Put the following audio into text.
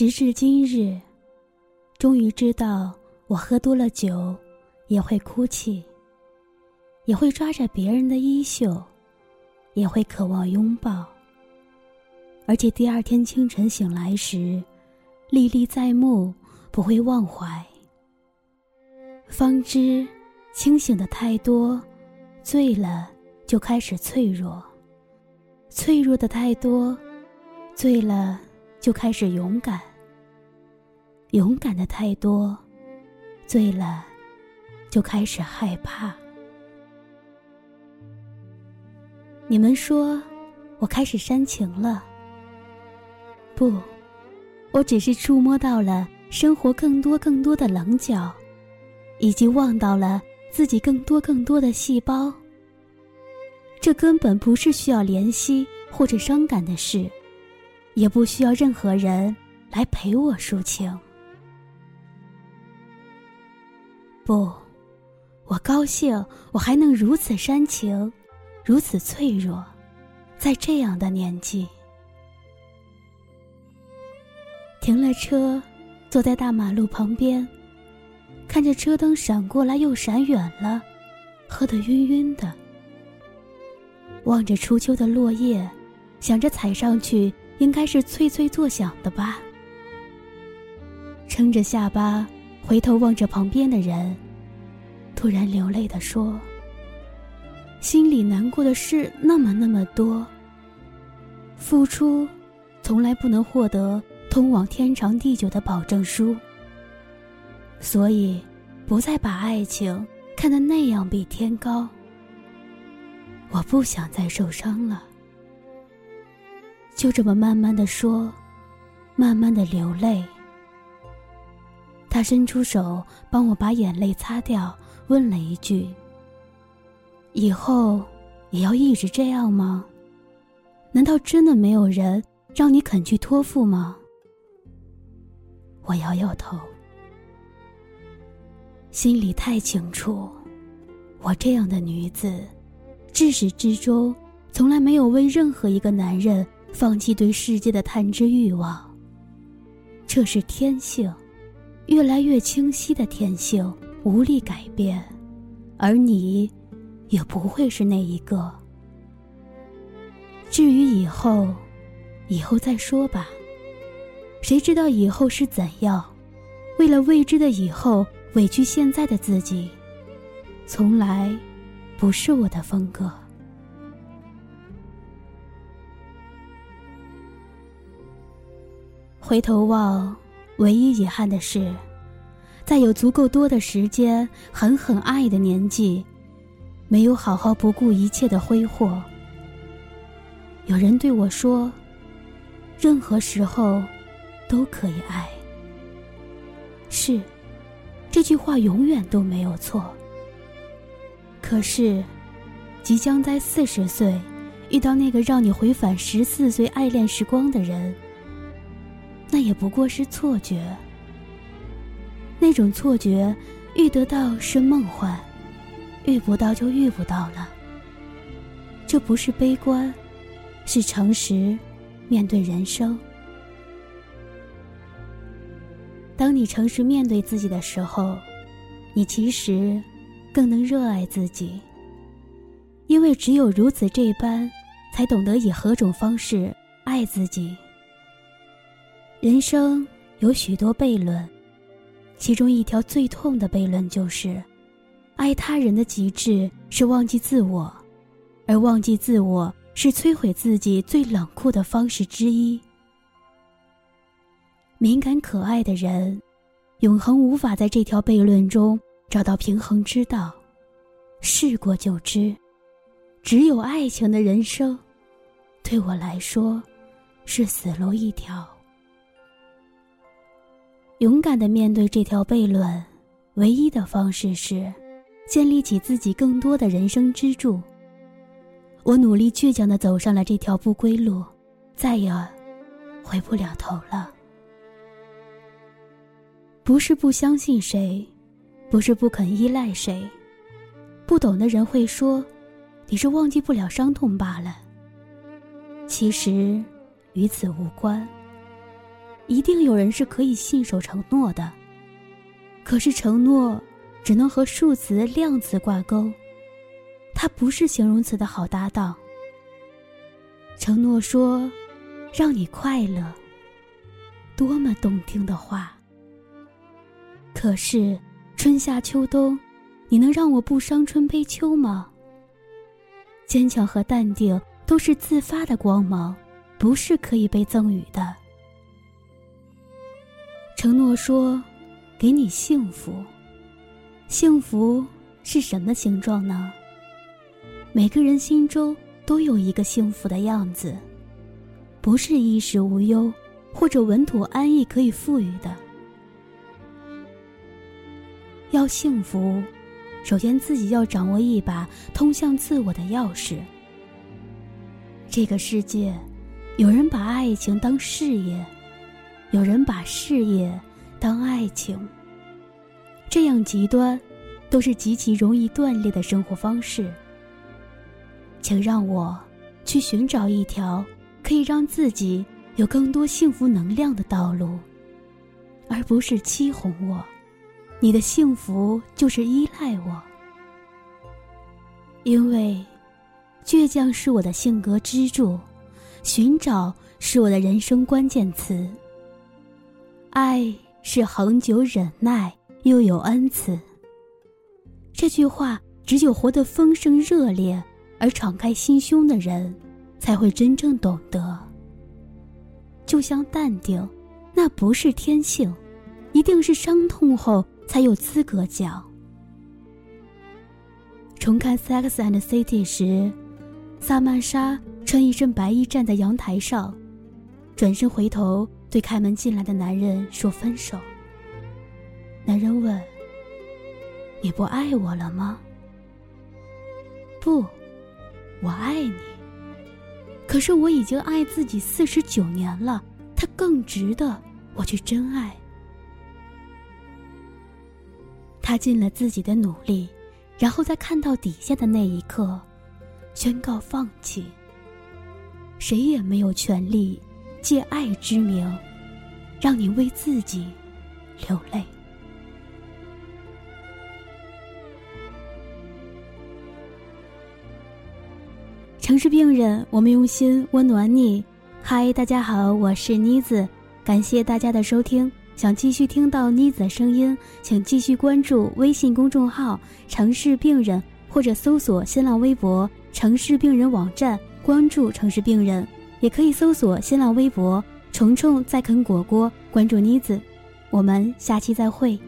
直至今日，终于知道，我喝多了酒，也会哭泣，也会抓着别人的衣袖，也会渴望拥抱。而且第二天清晨醒来时，历历在目，不会忘怀。方知，清醒的太多，醉了就开始脆弱；脆弱的太多，醉了就开始勇敢；勇敢的太多，醉了就开始害怕。你们说，我开始煽情了？不，我只是触摸到了生活更多更多的棱角。以及望到了自己更多更多的细胞。这根本不是需要怜惜或者伤感的事，也不需要任何人来陪我抒情。不，我高兴，我还能如此煽情，如此脆弱，在这样的年纪。停了车，坐在大马路旁边。看着车灯闪过来又闪远了，喝得晕晕的。望着初秋的落叶，想着踩上去应该是脆脆作响的吧。撑着下巴，回头望着旁边的人，突然流泪的说：“心里难过的事那么那么多。付出，从来不能获得通往天长地久的保证书。”所以，不再把爱情看得那样比天高。我不想再受伤了。就这么慢慢的说，慢慢的流泪。他伸出手帮我把眼泪擦掉，问了一句：“以后也要一直这样吗？难道真的没有人让你肯去托付吗？”我摇摇头。心里太清楚，我这样的女子，至始至终从来没有为任何一个男人放弃对世界的探知欲望。这是天性，越来越清晰的天性，无力改变。而你，也不会是那一个。至于以后，以后再说吧。谁知道以后是怎样？为了未知的以后。委屈现在的自己，从来不是我的风格。回头望，唯一遗憾的是，在有足够多的时间狠狠爱的年纪，没有好好不顾一切的挥霍。有人对我说：“任何时候都可以爱。”是。这句话永远都没有错。可是，即将在四十岁遇到那个让你回返十四岁爱恋时光的人，那也不过是错觉。那种错觉，遇得到是梦幻，遇不到就遇不到了。这不是悲观，是诚实，面对人生。当你诚实面对自己的时候，你其实更能热爱自己。因为只有如此这般，才懂得以何种方式爱自己。人生有许多悖论，其中一条最痛的悖论就是：爱他人的极致是忘记自我，而忘记自我是摧毁自己最冷酷的方式之一。敏感可爱的人，永恒无法在这条悖论中找到平衡之道。试过就知，只有爱情的人生，对我来说，是死路一条。勇敢的面对这条悖论，唯一的方式是，建立起自己更多的人生支柱。我努力倔强的走上了这条不归路，再也回不了头了。不是不相信谁，不是不肯依赖谁。不懂的人会说，你是忘记不了伤痛罢了。其实，与此无关。一定有人是可以信守承诺的。可是承诺只能和数词、量词挂钩，它不是形容词的好搭档。承诺说，让你快乐，多么动听的话。可是春夏秋冬，你能让我不伤春悲秋吗？坚强和淡定都是自发的光芒，不是可以被赠予的。承诺说：“给你幸福。”幸福是什么形状呢？每个人心中都有一个幸福的样子，不是衣食无忧或者稳妥安逸可以赋予的。要幸福。首先，自己要掌握一把通向自我的钥匙。这个世界，有人把爱情当事业，有人把事业当爱情。这样极端，都是极其容易断裂的生活方式。请让我去寻找一条可以让自己有更多幸福能量的道路，而不是欺哄我。你的幸福就是依赖我，因为倔强是我的性格支柱，寻找是我的人生关键词。爱是恒久忍耐又有恩慈。这句话只有活得丰盛热烈而敞开心胸的人，才会真正懂得。就像淡定，那不是天性，一定是伤痛后。才有资格讲。重看《Sex and City》时，萨曼莎穿一身白衣站在阳台上，转身回头对开门进来的男人说分手。男人问：“你不爱我了吗？”“不，我爱你。可是我已经爱自己四十九年了，他更值得我去真爱。”他尽了自己的努力，然后在看到底下的那一刻，宣告放弃。谁也没有权利借爱之名，让你为自己流泪。城市病人，我们用心温暖你。嗨，大家好，我是妮子，感谢大家的收听。想继续听到妮子的声音，请继续关注微信公众号“城市病人”，或者搜索新浪微博“城市病人网站”，关注城市病人。也可以搜索新浪微博“虫虫在啃果果”，关注妮子。我们下期再会。